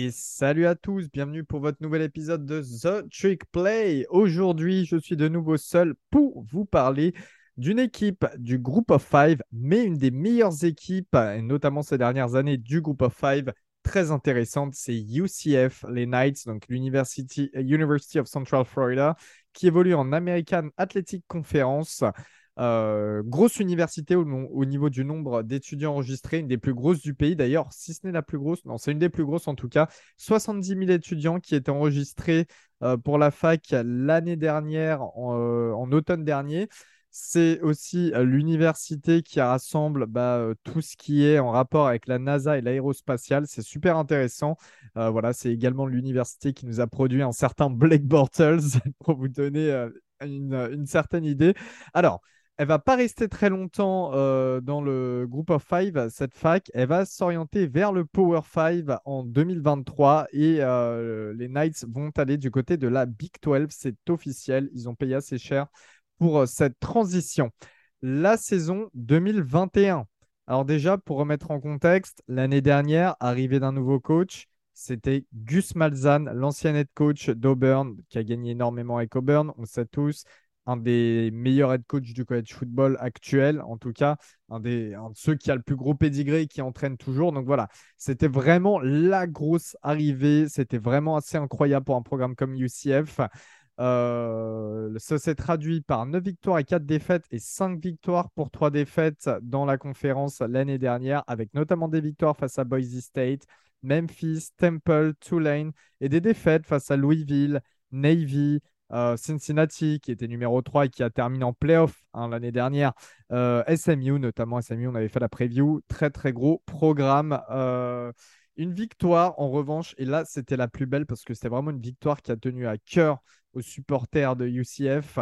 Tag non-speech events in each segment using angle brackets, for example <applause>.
Et salut à tous, bienvenue pour votre nouvel épisode de The Trick Play. Aujourd'hui, je suis de nouveau seul pour vous parler d'une équipe du Group of Five, mais une des meilleures équipes, notamment ces dernières années du Group of Five, très intéressante, c'est UCF, les Knights, donc l'University University of Central Florida, qui évolue en American Athletic Conference. Euh, grosse université au, niveau du nombre d'étudiants enregistrés, une des plus grosses du pays d'ailleurs, si ce n'est la plus grosse, non, c'est une des plus grosses en tout cas. 70 000 étudiants qui étaient enregistrés euh, pour la fac l'année dernière, en, euh, automne dernier. C'est aussi l'université qui rassemble bah, tout ce qui est en rapport avec la NASA et l'aérospatiale. C'est super intéressant. voilà, c'est également l'université qui nous a produit un certain Blake Bortles <laughs> pour vous donner une, une certaine idée. Alors, elle va pas rester très longtemps euh, dans le Group of Five, cette fac. Elle va s'orienter vers le Power Five en 2023 et euh, les Knights vont aller du côté de la Big 12. C'est officiel. Ils ont payé assez cher pour euh, cette transition. La saison 2021. Alors déjà, pour remettre en contexte, l'année dernière, arrivée d'un nouveau coach, c'était Gus Malzahn, l'ancien head coach d'Auburn, qui a gagné énormément avec Auburn, on sait tous un des meilleurs head coach du college football actuel, en tout cas, un, des, de ceux qui a le plus gros pédigré et qui entraîne toujours. Donc voilà, c'était vraiment la grosse arrivée. C'était vraiment assez incroyable pour un programme comme UCF. Euh, ça s'est traduit par 9 victoires et 4 défaites et 5 victoires pour 3 défaites dans la conférence l'année dernière, avec notamment des victoires face à Boise State, Memphis, Temple, Tulane et des défaites face à Louisville, Navy, Cincinnati qui était numéro 3 et qui a terminé en playoff hein, l'année dernière. Euh, SMU, notamment SMU, on avait fait la preview. Très très gros programme. Euh, une victoire en revanche, et là c'était la plus belle parce que c'était vraiment une victoire qui a tenu à cœur aux supporters de UCF.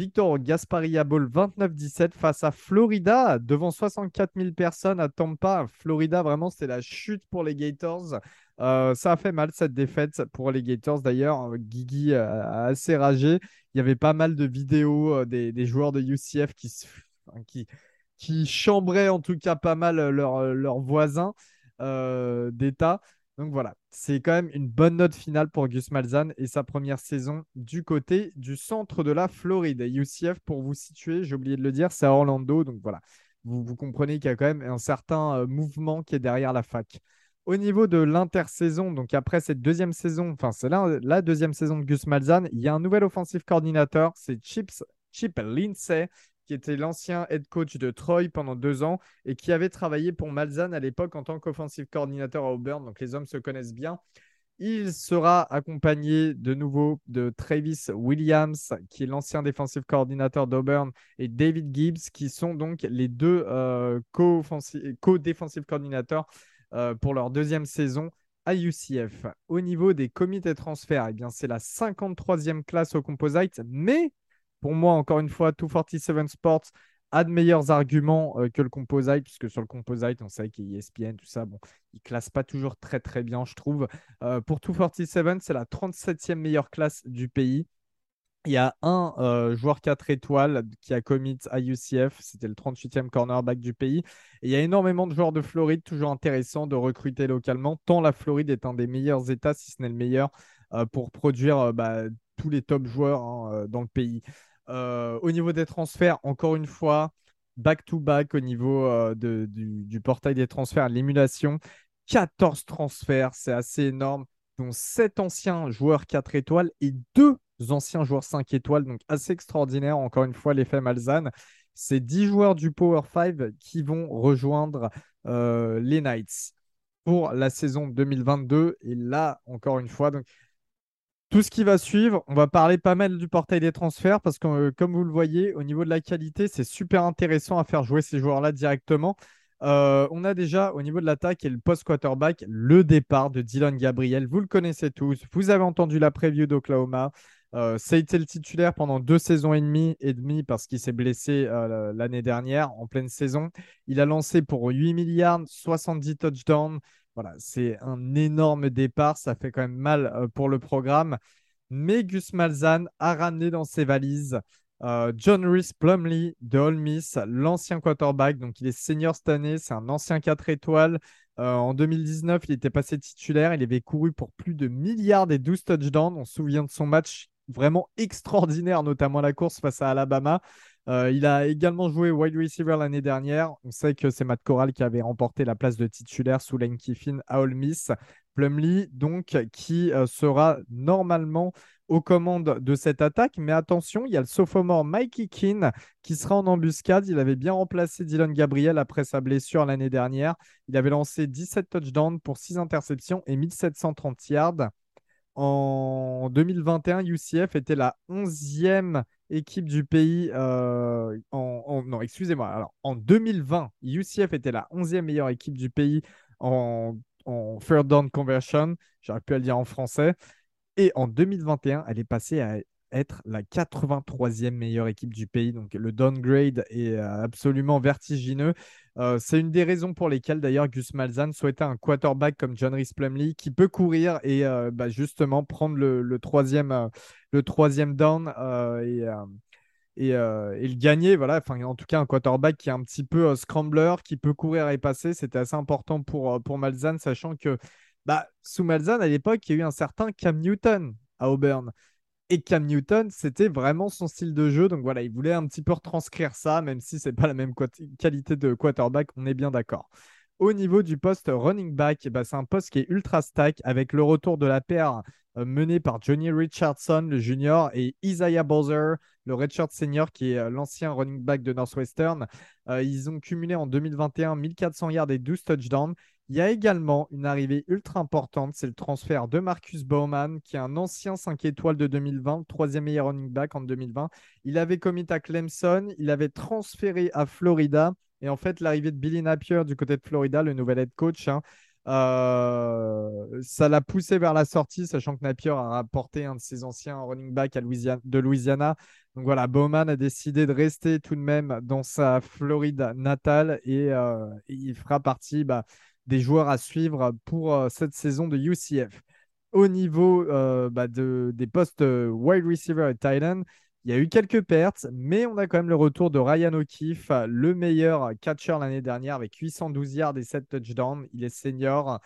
Victor Gasparia Bowl 29-17 face à Florida devant 64 000 personnes à Tampa. Florida, vraiment, c'était la chute pour les Gators. Euh, ça a fait mal cette défaite pour les Gators. D'ailleurs, Guigui a assez ragé. Il y avait pas mal de vidéos euh, des, joueurs de UCF qui, qui, qui chambraient en tout cas pas mal leurs voisins euh, d'État. Donc voilà, c'est quand même une bonne note finale pour Gus Malzahn et sa première saison du côté du centre de la Floride. UCF, pour vous situer, j'ai oublié de le dire, c'est à Orlando. Donc voilà, vous, vous comprenez qu'il y a quand même un certain mouvement qui est derrière la fac. Au niveau de l'intersaison, donc après cette deuxième saison, enfin c'est la, deuxième saison de Gus Malzahn, il y a un nouvel offensive coordinateur, c'est Chip Lindsay, qui était l'ancien head coach de Troy pendant deux ans et qui avait travaillé pour Malzahn à l'époque en tant qu'offensive coordinateur à Auburn. Donc les hommes se connaissent bien. Il sera accompagné de nouveau de Travis Williams, qui est l'ancien défensif coordinateur d'Auburn, et David Gibbs, qui sont donc les deux euh, co-défensifs coordinateurs euh, pour leur deuxième saison à UCF. Au niveau des comités de transfert, eh bien, c'est la 53e classe au composite, mais pour moi, encore une fois, 247 Sports a de meilleurs arguments euh, que le composite, puisque sur le composite, on sait qu'il y a ESPN, tout ça, bon, ne classe pas toujours très très bien, je trouve. Euh, pour 247, c'est la 37e meilleure classe du pays. Il y a un euh, joueur 4 étoiles qui a commit à UCF, c'était le 38e cornerback du pays. Et il y a énormément de joueurs de Floride, toujours intéressant de recruter localement, tant la Floride est un des meilleurs États, si ce n'est le meilleur, euh, pour produire euh, bah, tous les top joueurs hein, dans le pays. au niveau des transferts, encore une fois, back-to-back au niveau du, du, portail des transferts, l'émulation. 14 transferts, c'est assez énorme, dont 7 anciens joueurs 4 étoiles et 2 anciens joueurs 5 étoiles, donc assez extraordinaire. Encore une fois, l'effet Malzahn. C'est 10 joueurs du Power 5 qui vont rejoindre euh, les Knights pour la saison 2022. Et là, encore une fois, tout ce qui va suivre, on va parler pas mal du portail des transferts parce que, euh, comme vous le voyez, au niveau de la qualité, c'est super intéressant à faire jouer ces joueurs-là directement. Euh, on a déjà au niveau de l'attaque et le post-quarterback le départ de Dylan Gabriel. Vous le connaissez tous. Vous avez entendu la preview d'Oklahoma. Euh, ça le titulaire pendant deux saisons et demie, et parce qu'il s'est blessé euh, l'année dernière en pleine saison. Il a lancé pour 8 milliards, 70 touchdowns. Voilà, c'est un énorme départ. Ça fait quand même mal euh, pour le programme. Mais Gus Malzahn a ramené dans ses valises John Reese Plumley de Ole Miss, l'ancien quarterback. Donc, il est senior cette année. C'est un ancien 4 étoiles. en 2019, il était passé titulaire. Il avait couru pour plus de milliards et 12 touchdowns. On se souvient de son match vraiment extraordinaire, notamment la course face à Alabama. Euh, il a également joué wide receiver l'année dernière. On sait que c'est Matt Corral qui avait remporté la place de titulaire sous Lane Kiffin à Ole Miss. Plumlee, donc, qui euh, sera normalement aux commandes de cette attaque. Mais attention, il y a le sophomore Mikey Keane qui sera en embuscade. Il avait bien remplacé Dylan Gabriel après sa blessure l'année dernière. Il avait lancé 17 touchdowns pour 6 interceptions et 1730 yards. En 2021, UCF était la 11e équipe du pays. Euh, en, non, excusez-moi. Alors, en 2020, UCF était la 11e meilleure équipe du pays en, en third down conversion. J'aurais pu le dire en français. Et en 2021, elle est passée à être la 83e meilleure équipe du pays. Donc le downgrade est euh, absolument vertigineux. Euh, c'est une des raisons pour lesquelles d'ailleurs Gus Malzahn souhaitait un quarterback comme John Rhys Plumlee qui peut courir et euh, bah, justement prendre le, troisième, le troisième down et, et, le gagner. Voilà. Enfin, en tout cas, un quarterback qui est un petit peu scrambler, qui peut courir et passer. C'était assez important pour, pour Malzahn, sachant que bah, sous Malzahn, à l'époque, il y a eu un certain Cam Newton à Auburn. Et Cam Newton, c'était vraiment son style de jeu. Donc voilà, il voulait un petit peu retranscrire ça, même si c'est pas la même qualité de quarterback, on est bien d'accord. Au niveau du poste running back, bah, c'est un poste qui est ultra stack avec le retour de la paire euh, menée par Johnny Richardson, le junior, et Isaiah Bowser, le redshirt senior, qui est euh, l'ancien running back de Northwestern. Euh, ils ont cumulé en 2021 1400 yards et 12 touchdowns. Il y a également une arrivée ultra importante, c'est le transfert de Marcus Bowman, qui est un ancien 5 étoiles de 2020, troisième meilleur running back en 2020. Il avait commis à Clemson, il avait transféré à Florida. Et en fait, l'arrivée de Billy Napier du côté de Florida, le nouvel head coach, hein, euh, ça l'a poussé vers la sortie, sachant que Napier a rapporté un de ses anciens running back de Louisiana. Donc voilà, Bowman a décidé de rester tout de même dans sa Floride natale et, euh, il fera partie bah, des joueurs à suivre pour euh, cette saison de UCF. Au niveau euh, bah, de, des postes euh, wide receiver et tight end, il y a eu quelques pertes, mais on a quand même le retour de Ryan O'Keefe, le meilleur catcher l'année dernière avec 812 yards et 7 touchdowns. Il est senior.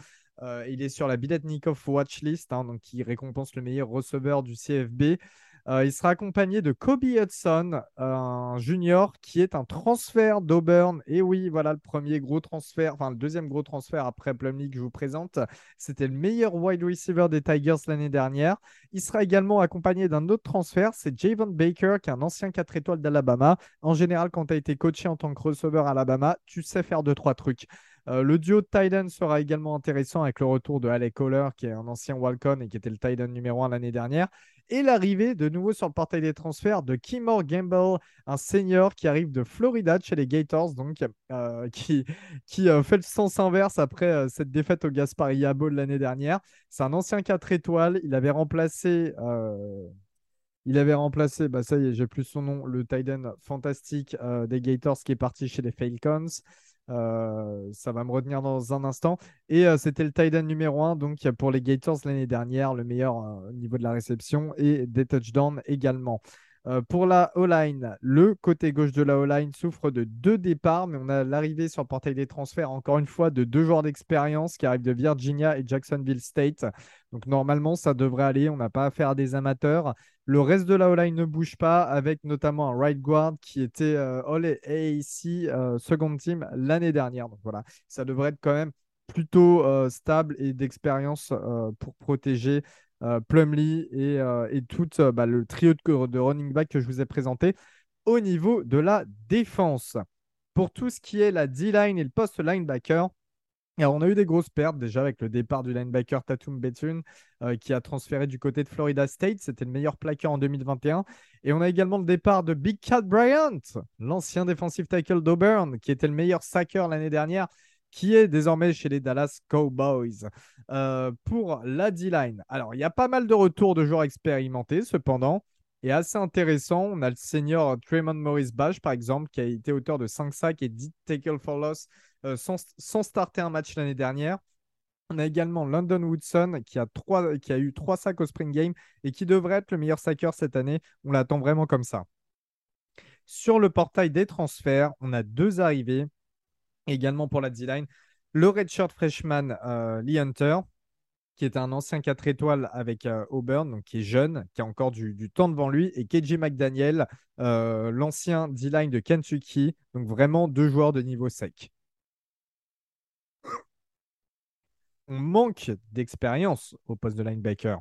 il est sur la Biletnikov Watchlist, hein, donc qui récompense le meilleur receveur du CFB. Euh, il sera accompagné de Kobe Hudson, un junior qui est un transfert d'Auburn. Et oui, voilà le premier gros transfert, enfin le deuxième gros transfert après Plumlee que je vous présente. C'était le meilleur wide receiver des Tigers l'année dernière. Il sera également accompagné d'un autre transfert, c'est Javon Baker, qui est un ancien 4 étoiles d'Alabama. En général, quand tu as été coaché en tant que receveur à Alabama, tu sais faire deux, trois trucs. Euh, le duo de sera également intéressant avec le retour de Alec Kohler, qui est un ancien Walcon et qui était le Titan numéro 1 l'année dernière et l'arrivée de nouveau sur le portail des transferts de Kimor Gamble, un senior qui arrive de Florida chez les Gators, donc euh, <laughs> qui, qui euh, fait le sens inverse après cette défaite au Gaspari Bowl l'année dernière. C'est un ancien 4 étoiles. Il avait remplacé. Il avait remplacé, bah ça y est, j'ai plus son nom, le Titan fantastique des Gators qui est parti chez les Falcons. Euh, ça va me retenir dans un instant. Et euh, c'était le tight numéro 1 donc pour les Gators l'année dernière, le meilleur euh, au niveau de la réception et des touchdowns également. Euh, pour la O-line, le côté gauche de la O-line souffre de deux départs, mais on a l'arrivée sur le portail des transferts, encore une fois, de deux joueurs d'expérience qui arrivent de Virginia et Jacksonville State. Donc normalement, ça devrait aller. On n'a pas affaire à des amateurs. Le reste de la O-line ne bouge pas, avec notamment un right guard qui était euh, All AAC euh, second team l'année dernière. Donc voilà, ça devrait être quand même plutôt stable et d'expérience pour protéger euh, Plumlee et, euh, tout euh, bah, le trio de, running back que je vous ai présenté au niveau de la défense. Pour tout ce qui est la D-line et le post linebacker, alors, on a eu des grosses pertes déjà avec le départ du linebacker Tatum Bethune qui a transféré du côté de Florida State. C'était le meilleur plaqueur en 2021. Et on a également le départ de Big Cat Bryant, l'ancien defensive tackle d'Auburn, qui était le meilleur sacker l'année dernière qui est désormais chez les Dallas Cowboys. Euh, pour la D-line, alors il y a pas mal de retours de joueurs expérimentés, cependant. Et assez intéressant, on a le senior Tremont Morris Bash, par exemple, qui a été auteur de 5 sacs et 10 tackles for loss euh, sans, starter un match l'année dernière. On a également London Woodson qui a, trois, qui a eu 3 sacs au Spring Game et qui devrait être le meilleur sacker cette année. On l'attend vraiment comme ça. Sur le portail des transferts, on a deux arrivées également pour la D-line. Le redshirt freshman euh, Lee Hunter, qui est un ancien 4 étoiles avec euh, Auburn, donc qui est jeune, qui a encore du, temps devant lui, et KJ McDaniel, euh, l'ancien D-line de Kentucky, donc vraiment deux joueurs de niveau sec. On manque d'expérience au poste de linebacker,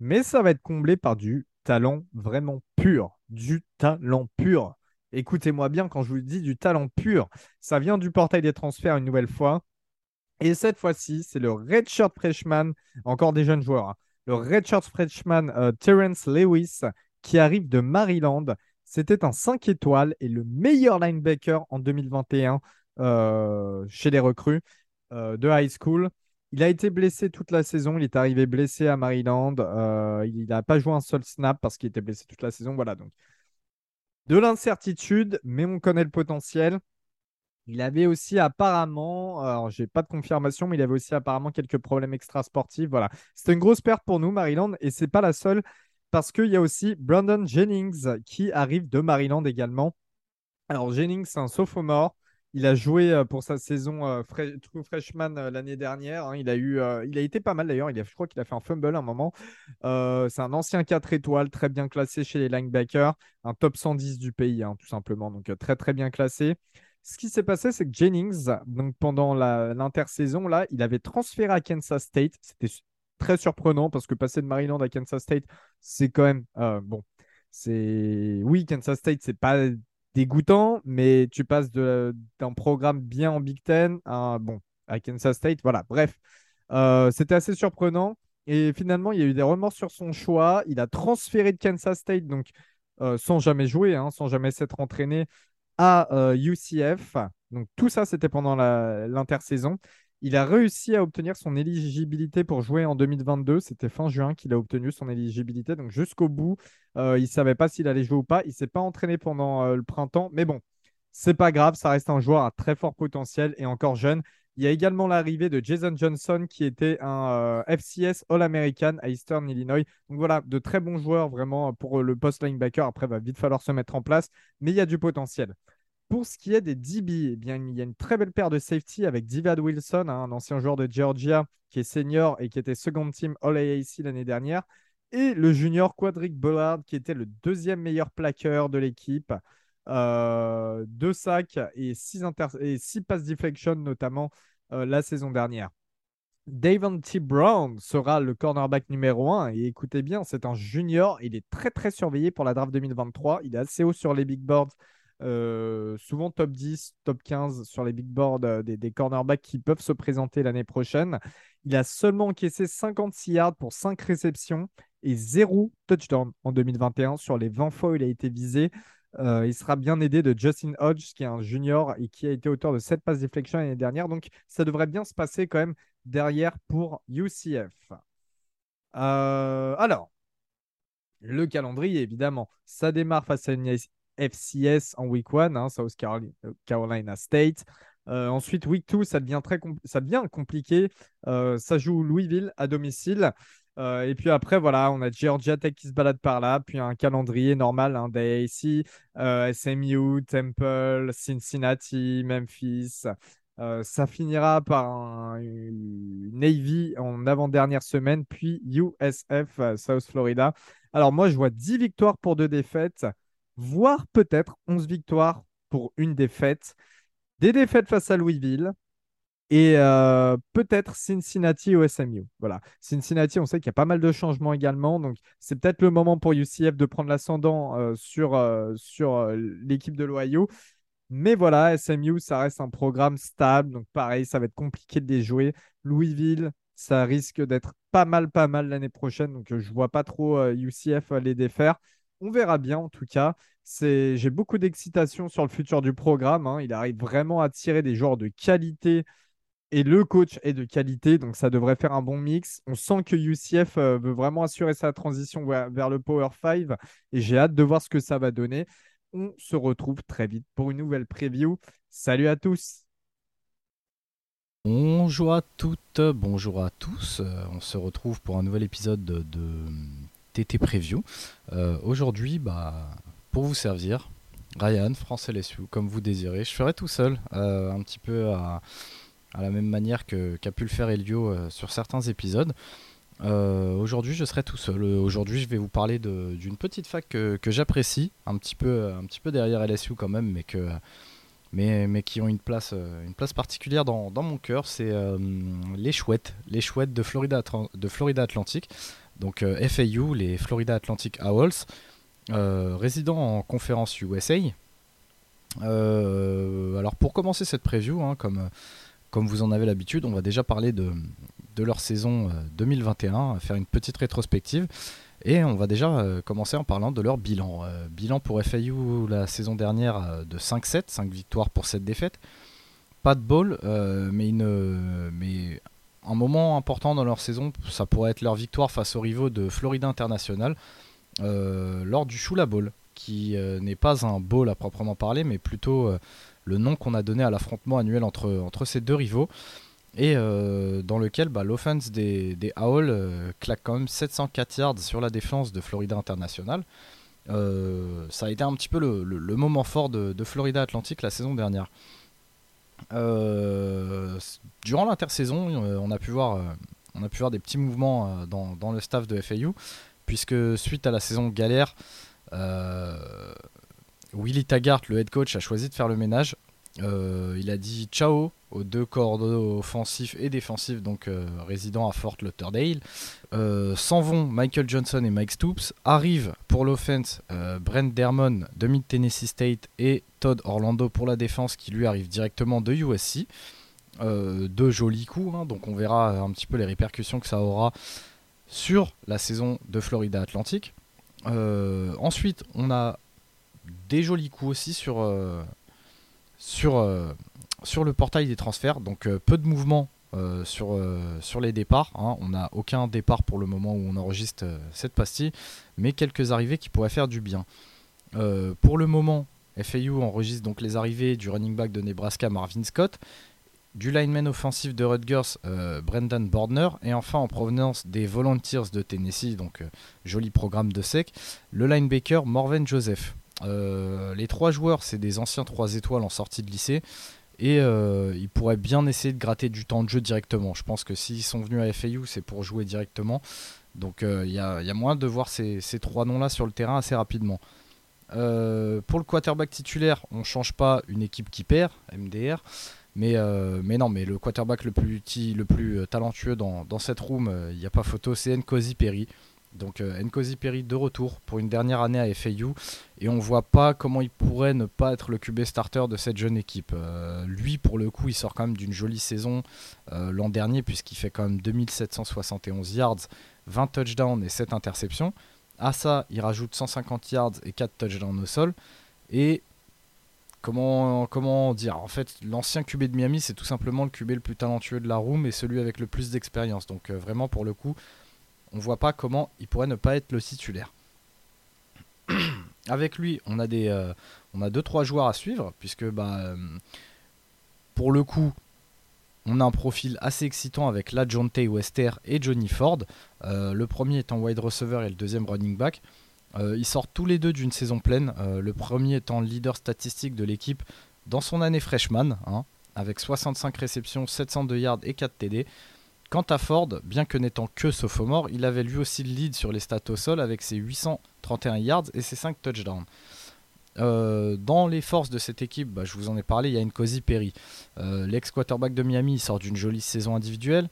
mais ça va être comblé par du talent vraiment pur, du talent pur. Écoutez-moi bien quand je vous dis du talent pur, ça vient du portail des transferts une nouvelle fois. Et cette fois-ci, c'est le redshirt freshman, encore des jeunes joueurs, hein. le redshirt freshman euh, Terence Lewis qui arrive de Maryland. C'était un 5 étoiles et le meilleur linebacker en 2021 euh, chez les recrues euh, de high school. Il a été blessé toute la saison. Il est arrivé blessé à Maryland. il n'a pas joué un seul snap parce qu'il était blessé toute la saison. Voilà, donc de l'incertitude, mais on connaît le potentiel. Il avait aussi apparemment, alors j'ai pas de confirmation, mais il avait aussi apparemment quelques problèmes extrasportifs. Voilà, c'était une grosse perte pour nous, Maryland, et c'est pas la seule parce qu'il y a aussi Brandon Jennings qui arrive de Maryland également. Alors Jennings, c'est un sophomore. Il a joué euh, pour sa saison euh, True Freshman euh, l'année dernière. Hein. Il a eu, il a été pas mal d'ailleurs. je crois qu'il a fait un fumble à un moment. c'est un ancien 4 étoiles, très bien classé chez les linebackers, un top 110 du pays, hein, tout simplement. Donc très très bien classé. Ce qui s'est passé, c'est que Jennings, donc pendant l'intersaison, il avait transféré à Kansas State. C'était très surprenant parce que passer de Maryland à Kansas State, c'est quand même bon. C'est oui, Kansas State, c'est pas dégoûtant, mais tu passes d'un programme bien en Big Ten à Kansas State. Voilà, bref, euh, c'était assez surprenant. Et finalement, il y a eu des remords sur son choix. Il a transféré de Kansas State, donc euh, sans jamais jouer, hein, sans jamais s'être entraîné à UCF. Euh, Donc tout ça, c'était pendant l'intersaison. Il a réussi à obtenir son éligibilité pour jouer en 2022. C'était fin juin qu'il a obtenu son éligibilité. Donc jusqu'au bout, euh, il ne savait pas s'il allait jouer ou pas. Il ne s'est pas entraîné pendant euh, le printemps. Mais bon, c'est pas grave. Ça reste un joueur à très fort potentiel et encore jeune. Il y a également l'arrivée de Jason Johnson qui était un FCS All-American à Eastern Illinois. Donc voilà, de très bons joueurs vraiment pour le post linebacker. Après, il va vite falloir se mettre en place, mais il y a du potentiel. Pour ce qui est des DB, eh bien, il y a une très belle paire de safety avec Divad Wilson, hein, un ancien joueur de Georgia qui est senior et qui était second team All-AAC l'année dernière, et le junior Quadric Bullard qui était le deuxième meilleur plaqueur de l'équipe. Euh, deux sacs et six, et six passes deflection notamment euh, la saison dernière. Davon T. Brown sera le cornerback numéro 1. Et écoutez bien, c'est un junior. Il est très très surveillé pour la draft 2023. Il est assez haut sur les big boards euh, souvent top 10, top 15 sur les big boards euh, des, cornerbacks qui peuvent se présenter l'année prochaine. Il a seulement encaissé 56 yards pour 5 réceptions et 0 touchdown en 2021. Sur les 20 fois où il a été visé, euh, il sera bien aidé de Justin Hodge, qui est un junior et qui a été auteur de 7 passes deflection l'année dernière. Donc, ça devrait bien se passer quand même derrière pour UCF. alors, le calendrier, évidemment, ça démarre face à une FCS en week 1, hein, South euh, Carolina State. Euh, ensuite, week 2, ça devient, très ça devient compliqué. Euh, ça joue Louisville à domicile. et puis après, voilà, on a Georgia Tech qui se balade par là, puis un calendrier normal hein, d'AAC, SMU, Temple, Cincinnati, Memphis. ça finira par un, Navy en avant-dernière semaine, puis USF, South Florida. Alors moi, je vois 10 victoires pour deux défaites voire peut-être 11 victoires pour une défaite. Des défaites face à Louisville et euh, peut-être Cincinnati au SMU. Voilà. Cincinnati, on sait qu'il y a pas mal de changements également. Donc, c'est peut-être le moment pour UCF de prendre l'ascendant euh, sur, euh, l'équipe de l'Ohio. Mais voilà, SMU, ça reste un programme stable. Donc, pareil, ça va être compliqué de les jouer. Louisville, ça risque d'être pas mal, pas mal l'année prochaine. Donc, je ne vois pas trop UCF les défaire. On verra bien en tout cas. J'ai beaucoup d'excitation sur le futur du programme. Hein. Il arrive vraiment à tirer des joueurs de qualité et le coach est de qualité, donc ça devrait faire un bon mix. On sent que UCF euh, veut vraiment assurer sa transition vers, le Power 5 et j'ai hâte de voir ce que ça va donner. On se retrouve très vite pour une nouvelle preview. Salut à tous. Bonjour à toutes, bonjour à tous. Euh, on se retrouve pour un nouvel épisode de, TT Preview. Euh, aujourd'hui, bah, pour vous servir, Ryan, France LSU, comme vous désirez. Je ferai tout seul, un petit peu à la même manière qu'a pu le faire Elio euh, sur certains épisodes. Euh, aujourd'hui, je serai tout seul. Euh, aujourd'hui, je vais vous parler d'une petite fac que, j'apprécie, un petit peu, un petit peu derrière LSU quand même, mais que, mais, mais qui ont une place, une place particulière dans, dans mon cœur. C'est les chouettes, les chouettes de Florida, de Florida Atlantic. Donc FAU, les Florida Atlantic Owls, résidant en conférence USA. alors pour commencer cette preview, hein, comme vous en avez l'habitude, on va déjà parler de, leur saison 2021, euh, faire une petite rétrospective. Et on va déjà euh, commencer en parlant de leur bilan. Euh, bilan pour FAU la saison dernière de 5-7, 5 victoires pour 7 défaites. Pas de ball, mais, une, mais un moment important dans leur saison, ça pourrait être leur victoire face aux rivaux de Florida International lors du Shula Bowl, qui n'est pas un bowl à proprement parler, mais plutôt le nom qu'on a donné à l'affrontement annuel entre, ces deux rivaux. Et euh, dans lequel bah, l'offense des, des euh, claque quand même 704 yards sur la défense de Florida International. Euh, ça a été un petit peu le, moment fort de, de, Florida Atlantic la saison dernière. Durant l'intersaison, on, a pu voir, on a pu voir des petits mouvements dans, le staff de FAU, puisque suite à la saison galère, Willy Taggart, le head coach, a choisi de faire le ménage. Euh, il a dit ciao aux deux corps offensifs et défensifs, donc euh, à Fort Lauderdale. Euh, s'en vont Michael Johnson et Mike Stoops. Arrivent pour l'offense Brent Dermon de Mid Tennessee State et Todd Orlando pour la défense qui lui arrive directement de USC. deux jolis coups, hein, donc on verra un petit peu les répercussions que ça aura sur la saison de Florida Atlantic. ensuite, on a des jolis coups aussi sur, euh, sur, euh, sur le portail des transferts. Donc euh, peu de mouvements sur, sur les départs. Hein. On n'a aucun départ pour le moment où on enregistre cette pastille, mais quelques arrivées qui pourraient faire du bien. pour le moment, FAU enregistre donc les arrivées du running back de Nebraska Marvin Scott, du lineman offensif de Rutgers Brendan Bordner, et enfin en provenance des Volunteers de Tennessee, donc joli programme de sec, le linebacker Morven Joseph. Euh, les trois joueurs, c'est des anciens 3 étoiles en sortie de lycée. Et euh, ils pourraient bien essayer de gratter du temps de jeu directement. Je pense que s'ils sont venus à FAU, c'est pour jouer directement. Donc euh, il y, a, moyen de voir ces, trois noms-là sur le terrain assez rapidement. pour le quarterback titulaire, on ne change pas une équipe qui perd, MDR. Mais, non, mais le quarterback le plus, le plus talentueux dans, cette room, il n'y a pas photo, c'est Nkosi Perry. Donc euh, Nkosi Perry de retour pour une dernière année à FAU et on voit pas comment il pourrait ne pas être le QB starter de cette jeune équipe. Euh, lui pour le coup il sort quand même d'une jolie saison euh, l'an dernier puisqu'il fait quand même 2771 yards, 20 touchdowns et 7 interceptions. À ça il rajoute 150 yards et 4 touchdowns au sol et comment, comment dire? En fait, l'ancien QB de Miami, c'est tout simplement le QB le plus talentueux de la room et celui avec le plus d'expérience. Donc, vraiment, pour le coup, on voit pas comment il pourrait ne pas être le titulaire. <clears throat> Avec lui, on a des, euh, on a deux trois joueurs à suivre puisque bah, euh, pour le coup, on a un profil assez excitant avec la Tay Wester et Johnny Ford. Euh, le premier étant wide receiver et le deuxième running back. ils sortent tous les deux d'une saison pleine. le premier étant leader statistique de l'équipe dans son année freshman, hein, avec 65 réceptions, 702 yards et 4 TD. Quant à Ford, bien que n'étant que sophomore, il avait lui aussi le lead sur les stats au sol avec ses 831 yards et ses 5 touchdowns. Euh, dans les forces de cette équipe, bah, je vous en ai parlé, il y a Nkosi Perry. Euh, l'ex-quarterback de Miami sort d'une jolie saison individuelle.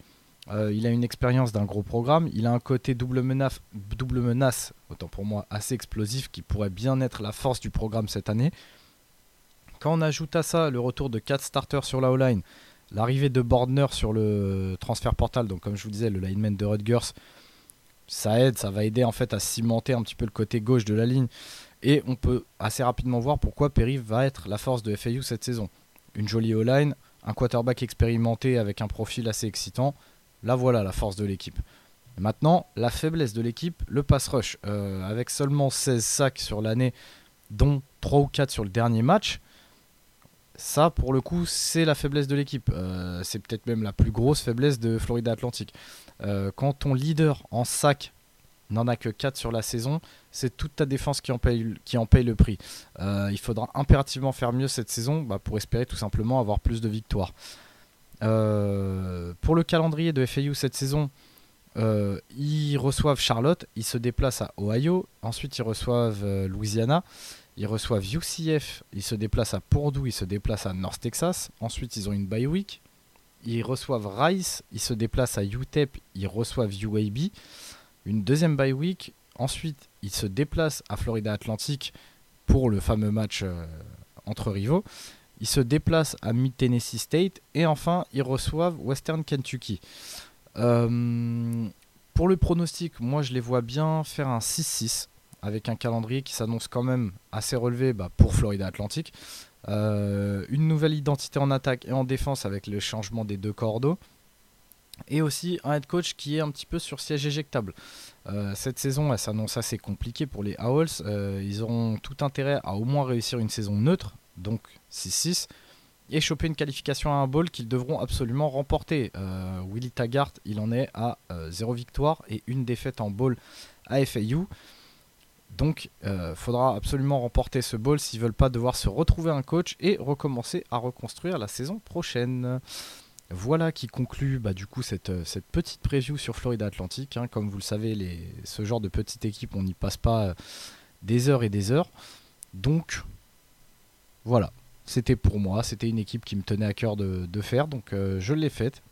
Euh, il a une expérience d'un gros programme. Il a un côté double menace, double menace, autant pour moi, assez explosif qui pourrait bien être la force du programme cette année. Quand on ajoute à ça le retour de 4 starters sur la O-line, L'arrivée de Bordner sur le transfert portal, donc comme je vous disais, le lineman de Rutgers, ça aide, ça va aider en fait à cimenter un petit peu le côté gauche de la ligne. Et on peut assez rapidement voir pourquoi Perry va être la force de FAU cette saison. Une jolie O-line, un quarterback expérimenté avec un profil assez excitant. Là voilà la force de l'équipe. Maintenant, la faiblesse de l'équipe, le pass rush. Euh, avec seulement 16 sacs sur l'année, dont 3 ou 4 sur le dernier match, ça, pour le coup, c'est la faiblesse de l'équipe. Euh, c'est peut-être même la plus grosse faiblesse de Florida Atlantic. Euh, quand ton leader en sac n'en a que 4 sur la saison, c'est toute ta défense qui en paye, le prix. il faudra impérativement faire mieux cette saison bah, pour espérer tout simplement avoir plus de victoires. pour le calendrier de FAU cette saison, euh, ils reçoivent Charlotte, ils se déplacent à Ohio, ensuite ils reçoivent euh, Louisiana, ils reçoivent UCF, ils se déplacent à Purdue, ils se déplacent à North Texas, ensuite ils ont une bye week, ils reçoivent Rice, ils se déplacent à UTEP, ils reçoivent UAB, une deuxième bye week, ensuite ils se déplacent à Florida Atlantic pour le fameux match euh, entre rivaux, ils se déplacent à Mid Tennessee State et enfin ils reçoivent Western Kentucky. Euh, pour le pronostic, moi je les vois bien faire un 6-6 avec un calendrier qui s'annonce quand même assez relevé bah, pour Florida Atlantic. Euh, une nouvelle identité en attaque et en défense avec le changement des deux cordeaux. Et aussi un head coach qui est un petit peu sur siège éjectable. Euh, cette saison, elle s'annonce assez compliquée pour les Owls. ils auront tout intérêt à au moins réussir une saison neutre, donc 6-6 et choper une qualification à un bowl qu'ils devront absolument remporter. Euh, Willy Taggart, il en est à 0 euh, victoire et une défaite en bowl à FAU. Donc, euh, faudra absolument remporter ce bowl s'ils veulent pas devoir se retrouver un coach et recommencer à reconstruire la saison prochaine. Voilà qui conclut bah, du coup cette, cette, petite preview sur Florida Atlantic. Hein. Comme vous le savez, ce genre de petite équipe, on n'y passe pas des heures et des heures. Donc, voilà, c'était pour moi, c'était une équipe qui me tenait à cœur de, faire, donc euh, je l'ai faite.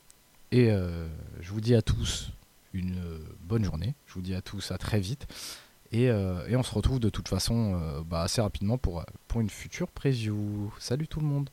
Et euh, je vous dis à tous une euh, bonne journée, je vous dis à tous à très vite. Et, on se retrouve de toute façon bah, assez rapidement pour, pour une future preview. Salut tout le monde